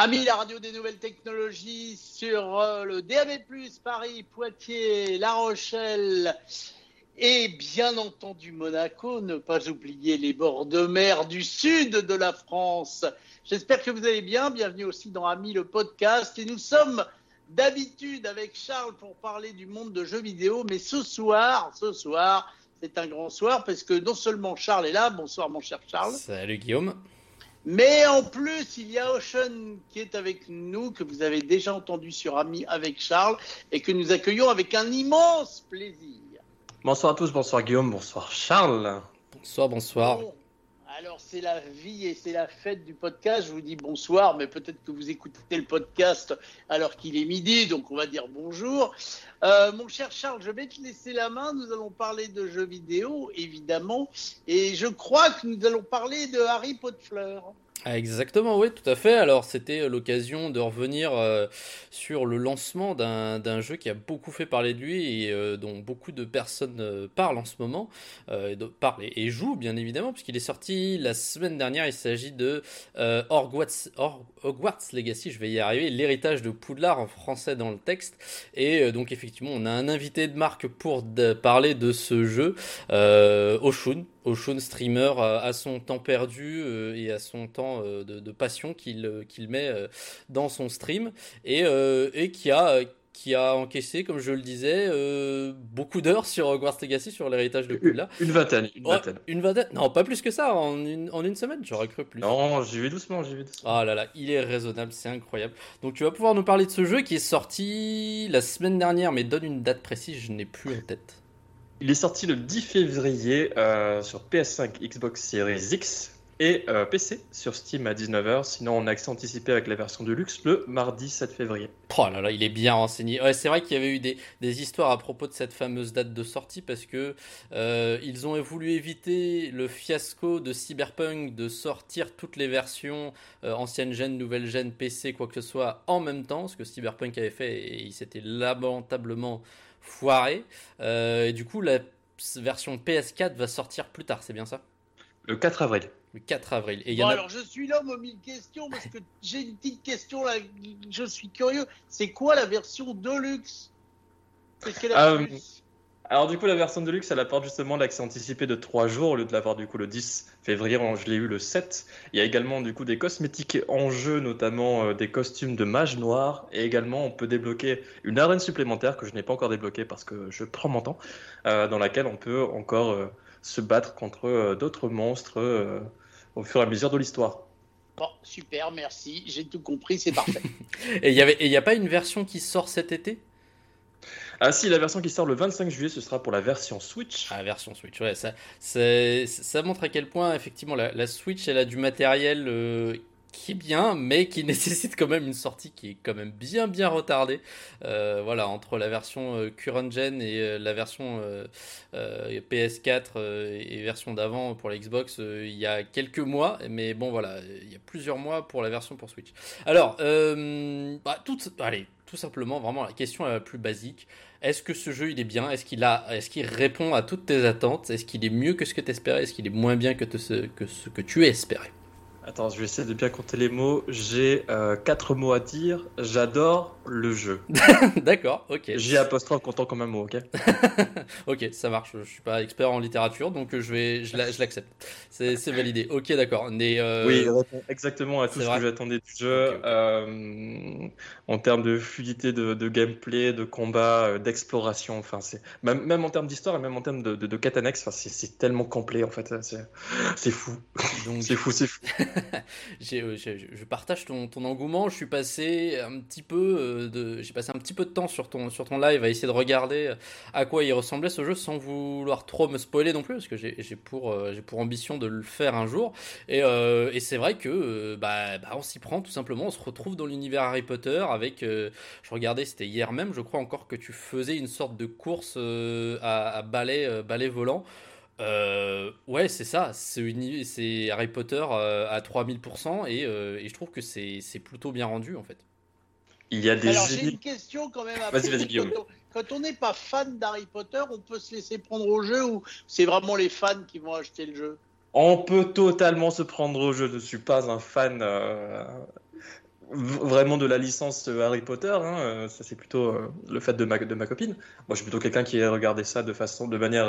Amis, la radio des nouvelles technologies sur euh, le DAB+, Paris, Poitiers, La Rochelle et bien entendu Monaco, ne pas oublier les bords de mer du sud de la France. J'espère que vous allez bien. Bienvenue aussi dans Amis le podcast. Et nous sommes d'habitude avec Charles pour parler du monde de jeux vidéo. Mais ce soir, ce soir, c'est un grand soir parce que non seulement Charles est là. Bonsoir mon cher Charles. Salut Guillaume. Mais en plus, il y a Ocean qui est avec nous, que vous avez déjà entendu sur Ami avec Charles, et que nous accueillons avec un immense plaisir. Bonsoir à tous, bonsoir Guillaume, bonsoir Charles. Bonsoir, bonsoir. Alors c'est la vie et c'est la fête du podcast. Je vous dis bonsoir, mais peut-être que vous écoutez le podcast alors qu'il est midi, donc on va dire bonjour. Euh, mon cher Charles, je vais te laisser la main. Nous allons parler de jeux vidéo, évidemment. Et je crois que nous allons parler de Harry Potter. Ah, exactement, oui, tout à fait. Alors, c'était euh, l'occasion de revenir euh, sur le lancement d'un jeu qui a beaucoup fait parler de lui et euh, dont beaucoup de personnes parlent en ce moment, et parlent et, jouent, bien évidemment, puisqu'il est sorti la semaine dernière. Il s'agit de Hogwarts, Hogwarts, Legacy, je vais y arriver, l'héritage de Poudlard en français dans le texte. Et donc, effectivement, on a un invité de marque pour parler de ce jeu, Oshun, Oshun streamer à son temps perdu et à son temps euh, de, passion qu'il euh, qu'il met euh, dans son stream et, et qui a qui a encaissé, comme je le disais, beaucoup d'heures sur Hogwarts Legacy, sur l'héritage de Poudlard. Une, vingtaine, une vingtaine. une vingtaine. Non, pas plus que ça, en une, en une semaine, j'aurais cru plus. Non, j'y vais doucement, j'y vais doucement. Ah là là, il est raisonnable, c'est incroyable. Donc tu vas pouvoir nous parler de ce jeu qui est sorti la semaine dernière, mais donne une date précise, je n'ai plus en tête. Il est sorti le 10 février sur PS5, Xbox Series X, et euh, PC sur Steam à 19h. Sinon, on a accès anticipé avec la version de luxe le mardi 7 février. Oh là là, il est bien renseigné. Ouais, c'est vrai qu'il y avait eu des, histoires à propos de cette fameuse date de sortie parce que euh, ils ont voulu éviter le fiasco de Cyberpunk de sortir toutes les versions euh, ancienne nouvelle PC, quoi que ce soit en même temps, ce que Cyberpunk avait fait et il s'était lamentablement foiré. et du coup, la version PS4 va sortir plus tard, c'est bien ça? Le 4 avril. Le 4 avril. Et bon, alors je suis l'homme aux mille questions parce que j'ai une petite question là, je suis curieux. C'est quoi la version Deluxe? Euh, Alors du coup la version Deluxe elle apporte justement l'accès anticipé de 3 jours au lieu de l'avoir du coup le 10 février, je l'ai eu le 7. Il y a également du coup des cosmétiques en jeu, notamment euh, des costumes de mage noir et également on peut débloquer une arène supplémentaire que je n'ai pas encore débloquée parce que je prends mon temps, euh, dans laquelle on peut encore se battre contre d'autres monstres au fur et à mesure de l'histoire. Bon, super, merci, j'ai tout compris, c'est parfait. et il n'y a pas une version qui sort cet été? Ah si, la version qui sort le 25 juillet, ce sera pour la version Switch. Ah, version Switch, ouais, ça, ça montre à quel point, effectivement, la, Switch, elle a du matériel euh, qui est bien, mais qui nécessite quand même une sortie qui est quand même bien bien retardée. Euh, voilà, entre la version euh, current gen et la version PS4 et version d'avant pour la Xbox, il y a quelques mois, mais bon voilà, il y a plusieurs mois pour la version pour Switch. Alors, bah, allez, tout simplement, vraiment la question la plus basique. Est-ce que ce jeu il est bien? Est-ce qu'il a, est-ce qu'il répond à toutes tes attentes? Est-ce qu'il est mieux que ce que tu espérais Est-ce qu'il est moins bien que, que ce que tu espérais? Attends, je vais essayer de bien compter les mots. J'ai euh, quatre mots à dire. J'adore le jeu. D'accord, ok. J'ai apostrophe comptant comme un mot, ok? Ok, ça marche. Je suis pas expert en littérature, donc je vais, je l'accepte. C'est validé. Ok, d'accord. Euh... Oui, exactement à tout ce que j'attendais du jeu. Euh, en termes de fluidité de, gameplay, de combat, euh, d'exploration, enfin c'est même, même, en termes d'histoire et même en termes de, de, de quête annexe, enfin, c'est tellement complet en fait. C'est fou. C'est fou, c'est fou. Euh, je partage ton, engouement. Je suis passé un petit peu euh, de, j'ai passé un petit peu de temps sur ton, sur ton live à essayer de regarder à quoi il ressemblait ce jeu sans vouloir trop me spoiler non plus parce que j'ai pour, euh, pour ambition de le faire un jour. Et, c'est vrai que bah, bah, on s'y prend tout simplement. On se retrouve dans l'univers Harry Potter avec, je regardais, c'était hier même, je crois encore que tu faisais une sorte de course à, à balai volant. Euh, ouais, c'est ça. C'est Harry Potter euh, à 3000% et, euh, et, je trouve que c'est plutôt bien rendu en fait. Il y a des. Alors j'ai une question quand même. Vas-y, vas-y, Guillaume. Quand on n'est pas fan d'Harry Potter, on peut se laisser prendre au jeu ou c'est vraiment les fans qui vont acheter le jeu? On peut totalement se prendre au jeu. Je ne suis pas un fan vraiment de la licence Harry Potter. Hein, ça, c'est plutôt le fait de ma, de ma copine. Moi, je suis plutôt quelqu'un qui a regardé ça de façon, de manière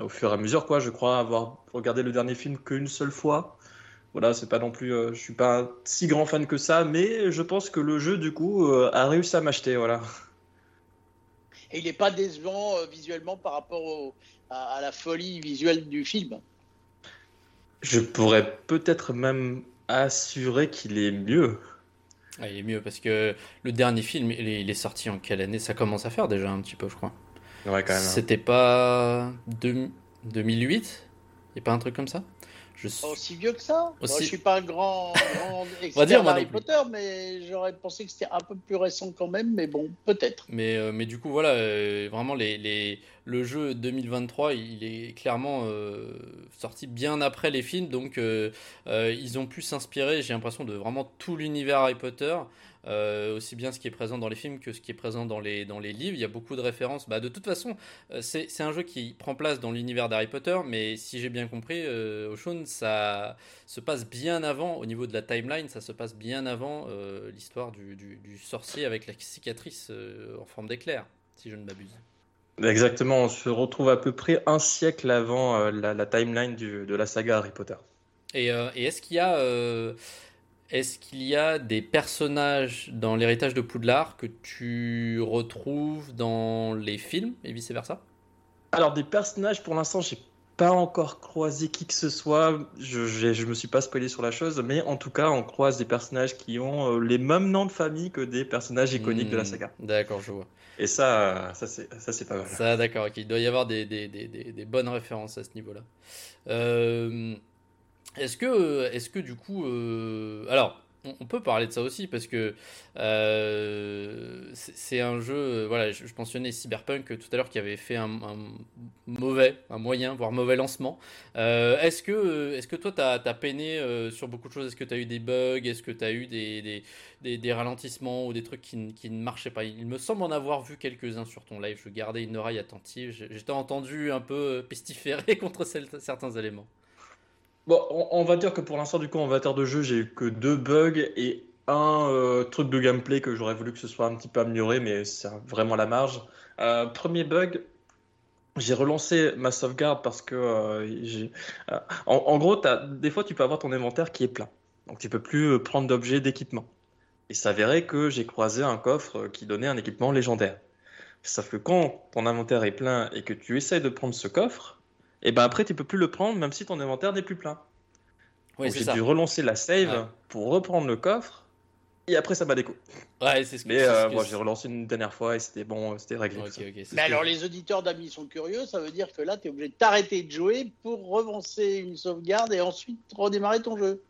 au fur et à mesure. Quoi. Je crois avoir regardé le dernier film qu'une seule fois. Voilà, c'est pas non plus, je suis pas un si grand fan que ça, mais je pense que le jeu du coup a réussi à m'acheter, voilà. Et il n'est pas décevant visuellement par rapport à, la folie visuelle du film. Je pourrais peut-être même assurer qu'il est mieux. Ah, il est mieux parce que le dernier film, il est, sorti en quelle année? Ça commence à faire déjà un petit peu, je crois. Ouais, quand même. Hein. C'était pas 2008 Il n'y a pas un truc comme ça? Je suis... Aussi vieux que ça? Aussi... Je suis pas un grand, expert dire, Harry Potter, mais j'aurais pensé que c'était un peu plus récent quand même, mais bon, peut-être. Mais, euh, mais du coup, voilà, euh, vraiment, les, les, le jeu 2023, il est clairement euh, sorti bien après les films, donc ils ont pu s'inspirer, j'ai l'impression, de vraiment tout l'univers Harry Potter. Euh, aussi bien ce qui est présent dans les films que ce qui est présent dans les, dans les livres. Il y a beaucoup de références. Bah, de toute façon, euh, c'est un jeu qui prend place dans l'univers d'Harry Potter, mais si j'ai bien compris, euh, Oshun, ça se passe bien avant, au niveau de la timeline, ça se passe bien avant euh, l'histoire du, du, sorcier avec la cicatrice en forme d'éclair, si je ne m'abuse. Exactement, on se retrouve à peu près un siècle avant la, timeline de la saga Harry Potter. Et, et est-ce qu'il y a est-ce qu'il y a des personnages dans l'héritage de Poudlard que tu retrouves dans les films et vice-versa? Alors, des personnages, pour l'instant, j'ai pas encore croisé qui que ce soit. Je, je, me suis pas spoilé sur la chose, mais en tout cas, on croise des personnages qui ont euh, les mêmes noms de famille que des personnages iconiques de la hmm, saga. D'accord, je vois. Et ça, ça c'est pas mal. Ça, d'accord. Il doit y avoir des, bonnes références à ce niveau-là. Euh, est-ce que, est-ce que du coup, euh, alors, on, peut parler de ça aussi parce que euh, c'est un jeu. Voilà, je, mentionnais Cyberpunk tout à l'heure qui avait fait un, mauvais, un moyen, voire mauvais lancement. Euh, est-ce que, est-ce que toi, tu as, peiné sur beaucoup de choses? Est-ce que tu as eu des bugs? Est-ce que tu as eu des, des, des, ralentissements ou des trucs qui, qui, ne marchaient pas? Il me semble en avoir vu quelques-uns sur ton live. Je gardais une oreille attentive. J'étais entendu un peu pestiférer contre certains éléments. Bon, on, va dire que pour l'instant, du coup, en matière de jeu, j'ai eu que deux bugs et un euh, truc de gameplay que j'aurais voulu que ce soit un petit peu amélioré, mais c'est vraiment la marge. Euh, premier bug, j'ai relancé ma sauvegarde parce que euh. En, gros, des fois, tu peux avoir ton inventaire qui est plein. Donc, tu peux plus prendre d'objets d'équipement. Il s'avérait que j'ai croisé un coffre qui donnait un équipement légendaire. Sauf que quand ton inventaire est plein et que tu essayes de prendre ce coffre, et ben après tu peux plus le prendre même si ton inventaire n'est plus plein. Oui, j'ai dû relancer la save pour reprendre le coffre et après ça m'a déco. Ouais, c'est ce que Mais euh, moi j'ai relancé une dernière fois et c'était bon, c'était réglé. Mais alors les auditeurs d'amis sont curieux, ça veut dire que là tu es obligé de t'arrêter de jouer pour relancer une sauvegarde et ensuite redémarrer ton jeu.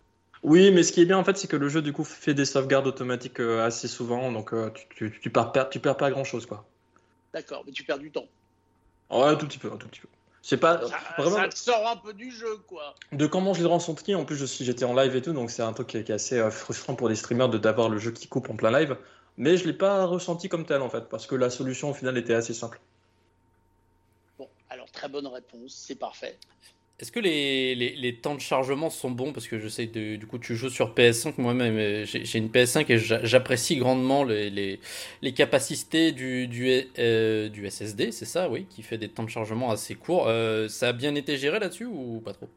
Oui, mais ce qui est bien en fait, c'est que le jeu du coup fait des sauvegardes automatiques euh, assez souvent, donc euh, tu, tu, tu, perds, tu perds pas grand chose quoi. D'accord, mais tu perds du temps. Ouais, un tout petit peu, un tout petit peu. C'est pas ça, vraiment. Ça sort un peu du jeu, quoi. De comment je l'ai ressenti. En plus, je j'étais en live et tout, donc c'est un truc qui est, assez euh, frustrant pour des streamers de d'avoir le jeu qui coupe en plein live. Mais je l'ai pas ressenti comme tel en fait, parce que la solution au final était assez simple. Bon, alors très bonne réponse, c'est parfait. Est-ce que les, les, temps de chargement sont bons? Parce que je sais que du coup tu joues sur PS5, moi-même euh, j'ai une PS5 et j'apprécie grandement les, les, capacités du, du, euh, du SSD, c'est ça, oui, qui fait des temps de chargement assez courts. Euh, ça a bien été géré là-dessus ou pas trop?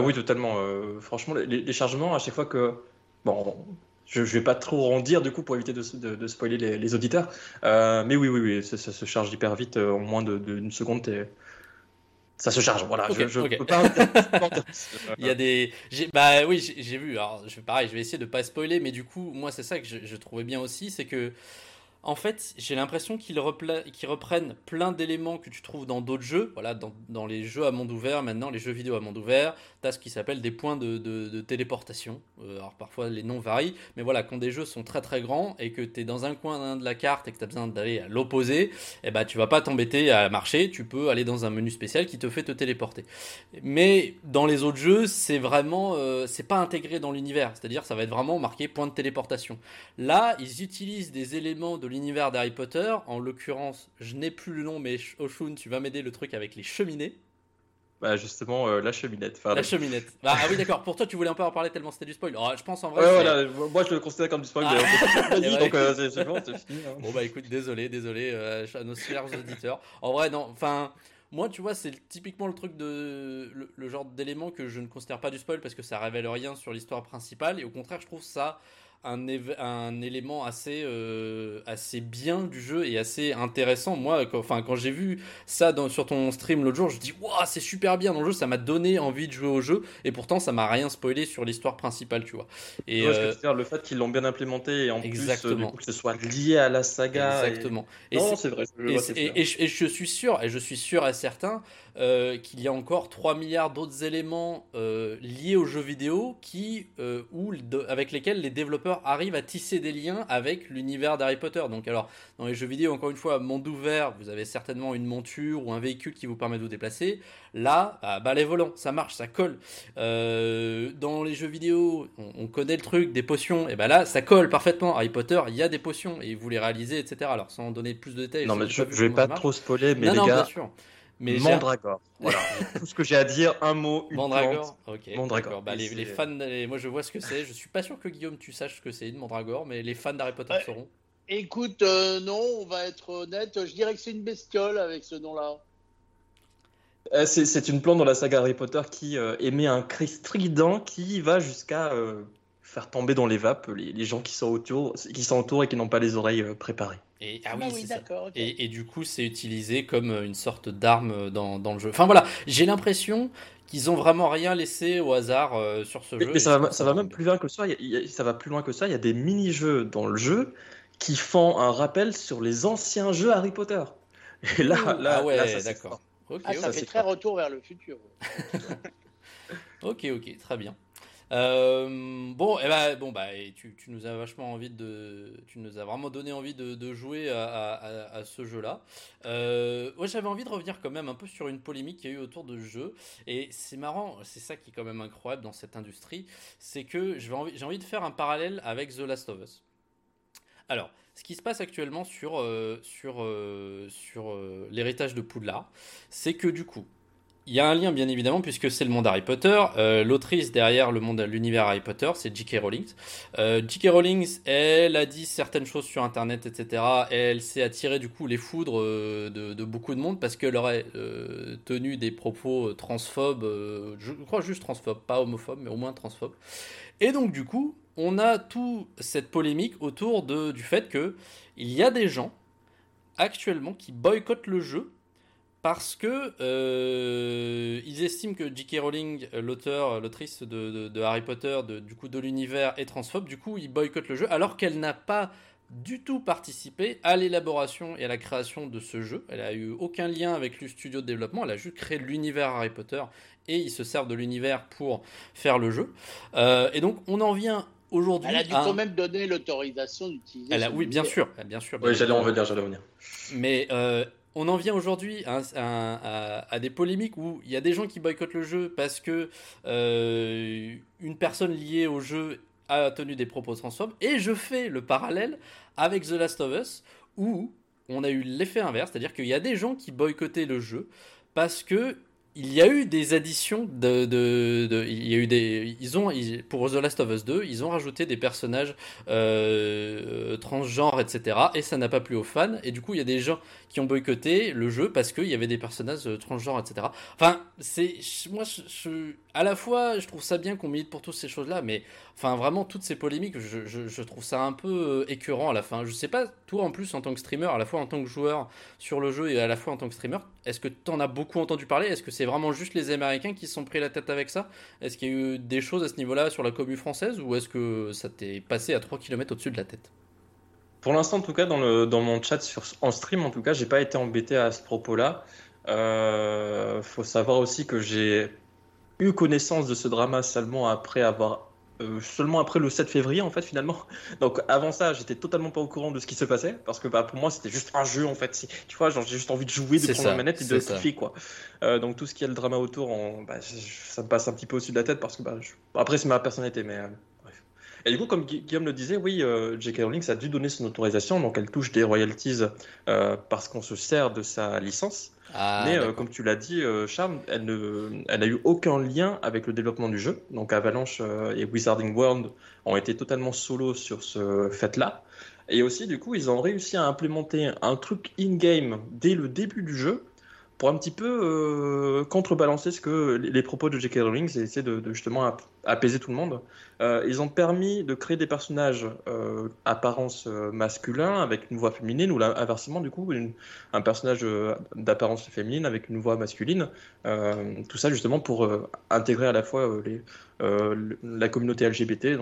Oui, totalement. franchement, les, chargements, à chaque fois que... Bon, je ne vais pas trop en dire du coup pour éviter de, de, spoiler les, auditeurs. mais oui, oui, oui, ça, se charge hyper vite. en moins d'une seconde, ça se charge. Voilà, je, peux pas. Il y a des. Bah oui, j'ai vu. Alors, je, pareil, je vais essayer de pas spoiler, mais du coup, moi, c'est ça que je, trouvais bien aussi, c'est que en fait, j'ai l'impression qu'ils reprennent plein d'éléments que tu trouves dans d'autres jeux. Voilà, dans, les jeux à monde ouvert, maintenant, les jeux vidéo à monde ouvert, tu as ce qui s'appelle des points de, téléportation. Euh, alors parfois, les noms varient, mais voilà, quand des jeux sont très très grands et que tu es dans un coin de la carte et que tu as besoin d'aller à l'opposé, eh ben, tu vas pas t'embêter à marcher, tu peux aller dans un menu spécial qui te fait te téléporter. Mais dans les autres jeux, c'est vraiment, euh, c'est pas intégré dans l'univers, c'est-à-dire ça va être vraiment marqué point de téléportation. Là, ils utilisent des éléments de l'univers d'Harry Potter. En l'occurrence, je n'ai plus le nom, mais Oshun, tu vas m'aider le truc avec les cheminées. bah justement, euh, la cheminette. la cheminette. Bah, ah oui, d'accord. Pour toi, tu voulais un peu en parler tellement c'était du spoil. Alors, je pense en vrai. Ouais, voilà. Moi, je le considère comme du spoil. Ah. donc, euh, c'est bon, c'est fini. Hein. Bon, bah écoute, désolé, désolé euh, à nos chers auditeurs. En vrai, non. Enfin. Moi, tu vois, c'est typiquement le truc de. Le, le genre d'élément que je ne considère pas du spoil parce que ça révèle rien sur l'histoire principale. Et au contraire, je trouve ça un, un élément assez, euh, assez bien du jeu et assez intéressant. Moi, quand, enfin, quand j'ai vu ça dans, sur ton stream l'autre jour, je dis waouh, c'est super bien dans le jeu, ça m'a donné envie de jouer au jeu et pourtant ça m'a rien spoilé sur l'histoire principale, tu vois. Et euh, le fait qu'ils l'ont bien implémenté et en plus euh, que ce soit lié à la saga. Exactement. Et... Non, c'est vrai. et, et, je suis sûr, et je suis sûr et certain euh, qu'il y a encore 3 milliards d'autres éléments euh, liés aux jeux vidéo qui, euh, avec lesquels les développeurs arrivent à tisser des liens avec l'univers d'Harry Potter. Donc alors, dans les jeux vidéo, encore une fois, monde ouvert, vous avez certainement une monture ou un véhicule qui vous permet de vous déplacer. Là, bah, les volants, ça marche, ça colle. dans les jeux vidéo, on, connaît le truc, des potions, et ben là, ça colle parfaitement. Harry Potter, il y a des potions et vous les réalisez, etc. Alors, sans donner plus de détails. Non, mais je, vais pas trop spoiler, mais les gars. Bien sûr. Mais Mandragore. Voilà. Tout ce que j'ai à dire, un mot, une Mandragore. Ok. Mandragore. Bah, les, fans, moi je vois ce que c'est. Je suis pas sûr que Guillaume tu saches ce que c'est une Mandragore, mais les fans d'Harry Potter sauront. Écoute, euh, non, on va être honnête. Je dirais que c'est une bestiole avec ce nom-là. Euh, c'est une plante dans la saga Harry Potter qui euh, émet un cri strident qui va jusqu'à faire tomber dans les vapes les, gens qui sont autour, qui sont autour et qui n'ont pas les oreilles préparées. Et, ah, ah oui, et, du coup, c'est utilisé comme une sorte d'arme dans, dans, le jeu. Enfin voilà, j'ai l'impression qu'ils ont vraiment rien laissé au hasard euh, sur ce jeu. Mais ça, va, ça va, même plus loin que ça. ça va plus loin que ça. Il y a des mini-jeux dans le jeu qui font un rappel sur les anciens jeux Harry Potter. Et là, là, ah ouais, d'accord. ah, ça, fait très retour vers le futur. ok, ok, très bien. Euh, bon, et eh ben, bon, bah, tu, nous as vachement envie de, tu nous as vraiment donné envie de, jouer à, ce jeu-là. Euh, j'avais envie de revenir quand même un peu sur une polémique qu'il y a eu autour de ce jeu. Et c'est marrant, c'est ça qui est quand même incroyable dans cette industrie, c'est que j'ai envie, de faire un parallèle avec The Last of Us. Alors, ce qui se passe actuellement sur, euh, sur, sur l'héritage de Poudlard, c'est que du coup, il y a un lien bien évidemment puisque c'est le monde Harry Potter. Euh, l'autrice derrière le monde, l'univers Harry Potter, c'est J.K. Rowling. Euh, J.K. Rowling, elle a dit certaines choses sur Internet, etc. elle s'est attirée du coup les foudres euh, de, beaucoup de monde parce qu'elle aurait tenu des propos transphobes, je crois juste transphobes, pas homophobes, mais au moins transphobes. Et donc du coup, on a tout cette polémique autour de, du fait que il y a des gens actuellement qui boycottent le jeu parce que euh, ils estiment que J.K. Rowling, l'auteur, l'autrice de, Harry Potter, du coup de l'univers, est transphobe. Du coup, ils boycottent le jeu, alors qu'elle n'a pas du tout participé à l'élaboration et à la création de ce jeu. Elle a eu aucun lien avec le studio de développement. Elle a juste créé l'univers Harry Potter et ils se servent de l'univers pour faire le jeu. Euh, et donc, on en vient aujourd'hui. Elle a dû quand même donner l'autorisation d'utiliser. Elle a, oui, bien sûr, bien sûr. oui, j'allais en venir, j'allais en venir. Mais euh, on en vient aujourd'hui à, des polémiques où il y a des gens qui boycottent le jeu parce que euh, une personne liée au jeu a tenu des propos transphobes. Et je fais le parallèle avec The Last of Us où on a eu l'effet inverse, c'est-à-dire qu'il y a des gens qui boycottaient le jeu parce que il y a eu des additions de, il y a eu des ils ont pour The Last of Us 2 ils ont rajouté des personnages euh, transgenres etc et ça n'a pas plu aux fans. Et du coup il y a des gens qui ont boycotté le jeu parce qu'il y avait des personnages euh, transgenres etc enfin c'est moi à la fois je trouve ça bien qu'on milite pour toutes ces choses là mais enfin vraiment toutes ces polémiques je, je, trouve ça un peu euh, écœurant à la fin. Je sais pas toi en plus en tant que streamer à la fois en tant que joueur sur le jeu et à la fois en tant que streamer est-ce que tu en as beaucoup entendu parler? Est-ce que c'est vraiment juste les Américains qui se sont pris la tête avec ça? Est-ce qu'il y a eu des choses à ce niveau-là sur la commune française ou est-ce que ça t'est passé à 3 km au-dessus de la tête? Pour l'instant, en tout cas, dans, le, dans mon chat en stream, en tout cas, j'ai pas été embêté à ce propos-là. Euh, faut savoir aussi que j'ai eu connaissance de ce drama seulement après avoir euh, seulement après le 7 février en fait finalement. Donc avant ça, j'étais totalement pas au courant de ce qui se passait parce que bah, pour moi c'était juste un jeu en fait. Tu vois, genre j'ai juste envie de jouer, de prendre la manette et de kiffer quoi. Euh, donc tout ce qui est le drama autour, bah, ça me passe un petit peu au-dessus de la tête parce que bah, après c'est ma personnalité mais euh, bref. Et du coup, comme Guillaume le disait, oui, J.K. Rowling a dû donner son autorisation, donc elle touche des royalties parce qu'on se sert de sa licence. Ah, Mais comme tu l'as dit, Charm, elle n'a eu aucun lien avec le développement du jeu. Donc Avalanche et Wizarding World ont été totalement solo sur ce fait-là. Et aussi, du coup, ils ont réussi à implémenter un truc in-game dès le début du jeu pour un petit peu euh, contrebalancer ce que les propos de J.K. Rowling et essayer de, justement apaiser tout le monde. Euh, ils ont permis de créer des personnages euh, apparence masculin avec une voix féminine ou inversement du coup un personnage d'apparence féminine avec une voix masculine. tout ça justement pour intégrer à la fois la communauté LGBT.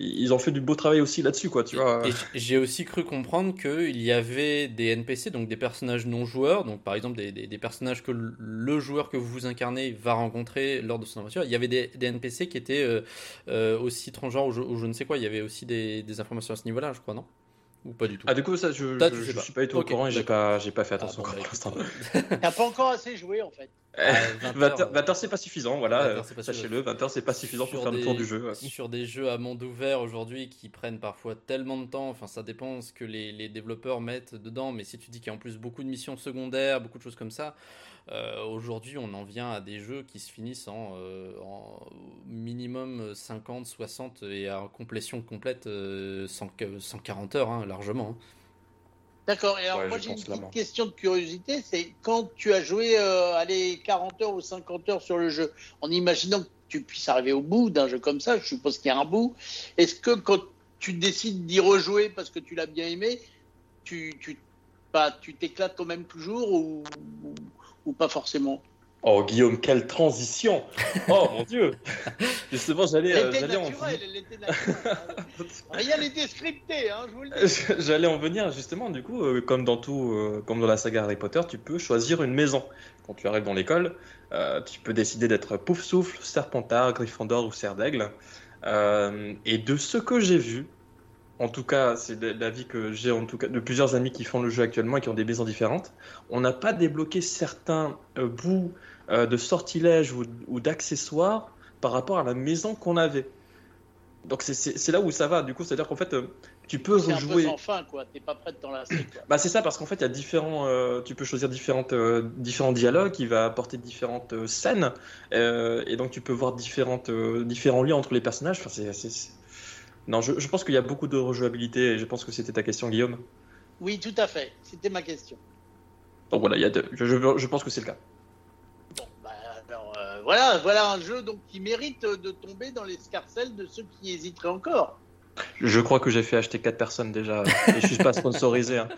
Ils ont fait du beau travail aussi là-dessus, quoi, tu vois. J'ai aussi cru comprendre qu'il y avait des NPC, donc des personnages non joueurs, donc par exemple des, des, personnages que le joueur que vous incarnez va rencontrer lors de son aventure. Il y avait des, des NPC qui étaient euh, euh, aussi transgenres ou je, ne sais quoi. Il y avait aussi des, informations à ce niveau-là, je crois, non? Ou pas du tout Ah, du coup, ça, je, je, suis pas du tout au courant et j'ai pas, j'ai pas fait ah, attention ah, bon, pour l'instant. T'as pas encore assez joué en fait. 20 euh, heures, c'est pas suffisant, voilà. Sachez-le, 20 heures c'est pas suffisant pour faire le tour du jeu. Sur des jeux à monde ouvert aujourd'hui qui prennent parfois tellement de temps, enfin ça dépend ce que les, les développeurs mettent dedans, mais si tu dis qu'il y a en plus beaucoup de missions secondaires, beaucoup de choses comme ça, euh, aujourd'hui, on en vient à des jeux qui se finissent en, euh, minimum 50, 60 et à complétion complète 140 heures, hein, largement. Hein. D'accord. Et alors, moi, j'ai une petite question de curiosité. C'est quand tu as joué euh, allez, 40 heures ou 50 heures sur le jeu, en imaginant que tu puisses arriver au bout d'un jeu comme ça, je suppose qu'il y a un bout. Est-ce que quand tu décides d'y rejouer parce que tu l'as bien aimé, tu, tu, bah, tu t'éclates quand même toujours ou, ou pas forcément Oh Guillaume, quelle transition Oh mon Dieu Justement, j'allais, euh, j'allais en Rien n'était scripté, hein, je vous le dis. J'allais en venir justement, du coup, euh, comme dans tout, euh, comme dans la saga Harry Potter, tu peux choisir une maison. Quand tu arrives dans l'école, tu peux décider d'être Pouf Souffle, Serpentard, Gryffondor ou Serre d'Aigle. et de ce que j'ai vu, en tout cas, c'est l'avis que j'ai en tout cas de plusieurs amis qui font le jeu actuellement et qui ont des maisons différentes. On n'a pas débloqué certains bouts euh, de sortilèges ou, d'accessoires par rapport à la maison qu'on avait. Donc c'est là où ça va. Du coup, c'est-à-dire qu'en fait, euh, tu peux rejouer. C'est quoi. T'es pas prêt de t'enlacer. bah c'est ça parce qu'en fait, il y a différents. Euh, tu peux choisir différentes, différents dialogues qui va apporter différentes scènes et donc tu peux voir différentes, différents liens entre les personnages. Enfin, c'est non, je, pense qu'il y a beaucoup de rejouabilité et je pense que c'était ta question, Guillaume. Oui, tout à fait. C'était ma question. Donc voilà, il y a je, je pense que c'est le cas voilà, voilà un jeu donc qui mérite de tomber dans l'escarcelle de ceux qui hésiteraient encore. Je crois que j'ai fait acheter 4 personnes déjà et je suis pas sponsorisé. Hein.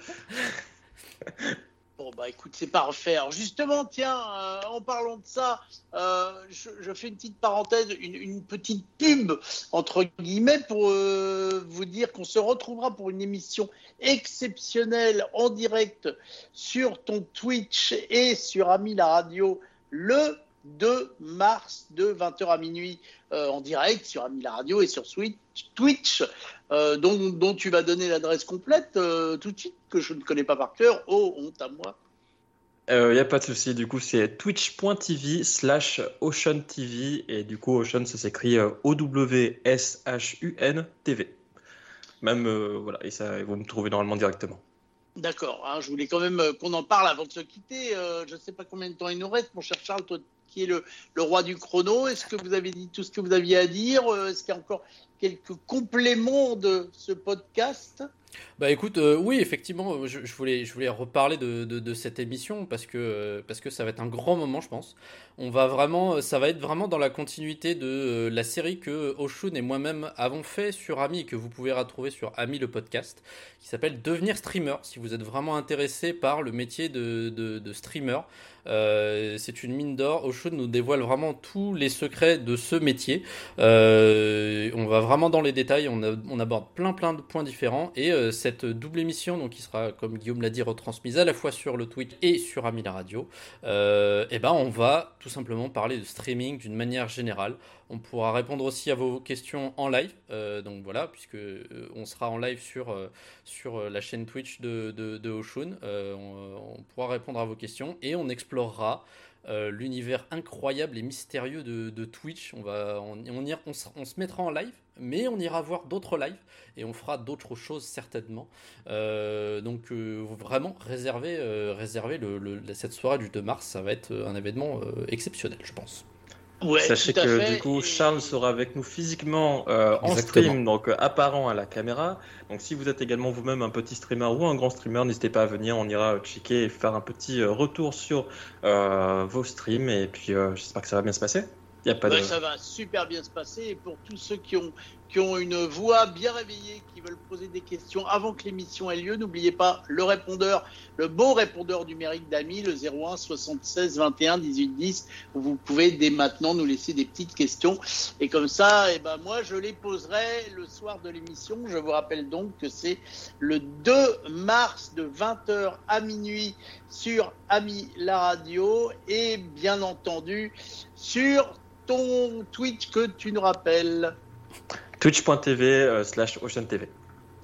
Bon bah écoute, c'est parfait. Alors justement, tiens, euh, en parlant de ça, euh, je, fais une petite parenthèse, une, petite pub entre guillemets pour euh, vous dire qu'on se retrouvera pour une émission exceptionnelle en direct sur ton Twitch et sur Ami la radio le 2 mars de 20h à minuit euh, en direct sur Ami la radio et sur Twitch, euh, dont, tu vas donner l'adresse complète euh, tout de suite, que je ne connais pas par cœur. Oh, honte à moi. Il n'y a pas de souci, du coup c'est twitch.tv slash Ocean TV et du coup Ocean ça s'écrit O-W-S-H-U-N TV. Même, voilà, et ça, vous me trouvez normalement directement. D'accord, hein, je voulais quand même qu'on en parle avant de se quitter. je ne sais pas combien de temps il nous reste, mon cher Charles, qui est le, roi du chrono. Est-ce que vous avez dit tout ce que vous aviez à dire euh, Est-ce qu'il y a encore quelques compléments de ce podcast? Bah écoute, euh, oui, effectivement, je, voulais, je voulais reparler de, cette émission parce que, euh, parce que ça va être un grand moment, je pense. On va vraiment, ça va être vraiment dans la continuité de la série que Oshun et moi-même avons fait sur Ami et que vous pouvez retrouver sur Ami le podcast, qui s'appelle Devenir streamer. Si vous êtes vraiment intéressé par le métier de, streamer, euh, c'est une mine d'or. Oshun nous dévoile vraiment tous les secrets de ce métier. Euh, on va vraiment dans les détails, on, aborde plein plein de points différents. Et euh, cette double émission, donc qui sera, comme Guillaume l'a dit, retransmise à la fois sur le Twitch et sur Ami la Radio, et eh ben on va tout simplement parler de streaming d'une manière générale. On pourra répondre aussi à vos questions en live. Euh, donc voilà, puisque euh, on sera en live sur, euh, la chaîne Twitch de, de, Oshun. On, pourra répondre à vos questions et on explorera l'univers incroyable et mystérieux de, Twitch. On, va, on, on, on, se mettra en live mais on ira voir d'autres lives et on fera d'autres choses certainement. Euh, donc euh, vraiment réservez, euh, le, cette soirée du 2 mars, ça va être un événement exceptionnel, je pense. Sachez que du coup, Charles sera avec nous physiquement en stream, donc apparent à la caméra. Donc si vous êtes également vous-même un petit streamer ou un grand streamer, n'hésitez pas à venir, on ira checker et faire un petit retour sur vos streams. Et puis j'espère que ça va bien se passer. Ça va super bien se passer. Et pour tous ceux qui ont, qui ont une voix bien réveillée, qui veulent poser des questions avant que l'émission ait lieu, n'oubliez pas le répondeur, le beau répondeur numérique d'Ami, le 01 76 21 18 10, où vous pouvez dès maintenant nous laisser des petites questions. Et comme ça, et eh ben moi, je les poserai le soir de l'émission. Je vous rappelle donc que c'est le 2 mars de 20h à minuit sur Ami la radio et bien entendu sur ton Twitch que tu nous rappelles Twitch.tv euh, slash Ocean TV.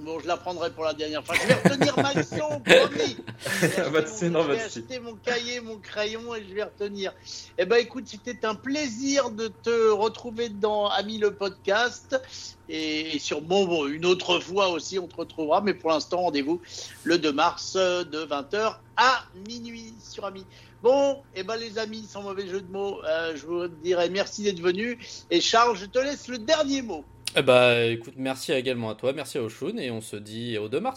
Bon, je la prendrai pour la dernière fois. Je vais retenir ma leçon, promis. Je vais acheter mon cahier, mon crayon et je vais retenir. Eh ben, écoute, c'était un plaisir de te retrouver dans Ami le podcast. Et sur bon, bon, une autre fois aussi, on te retrouvera. Mais pour l'instant, rendez-vous le 2 mars de 20h à minuit sur Ami. Bon, et eh ben les amis, sans mauvais jeu de mots, euh, je vous dirais merci d'être venus. Et Charles, je te laisse le dernier mot. Eh bah écoute, merci également à toi, merci à Oshun et on se dit au 2 mars.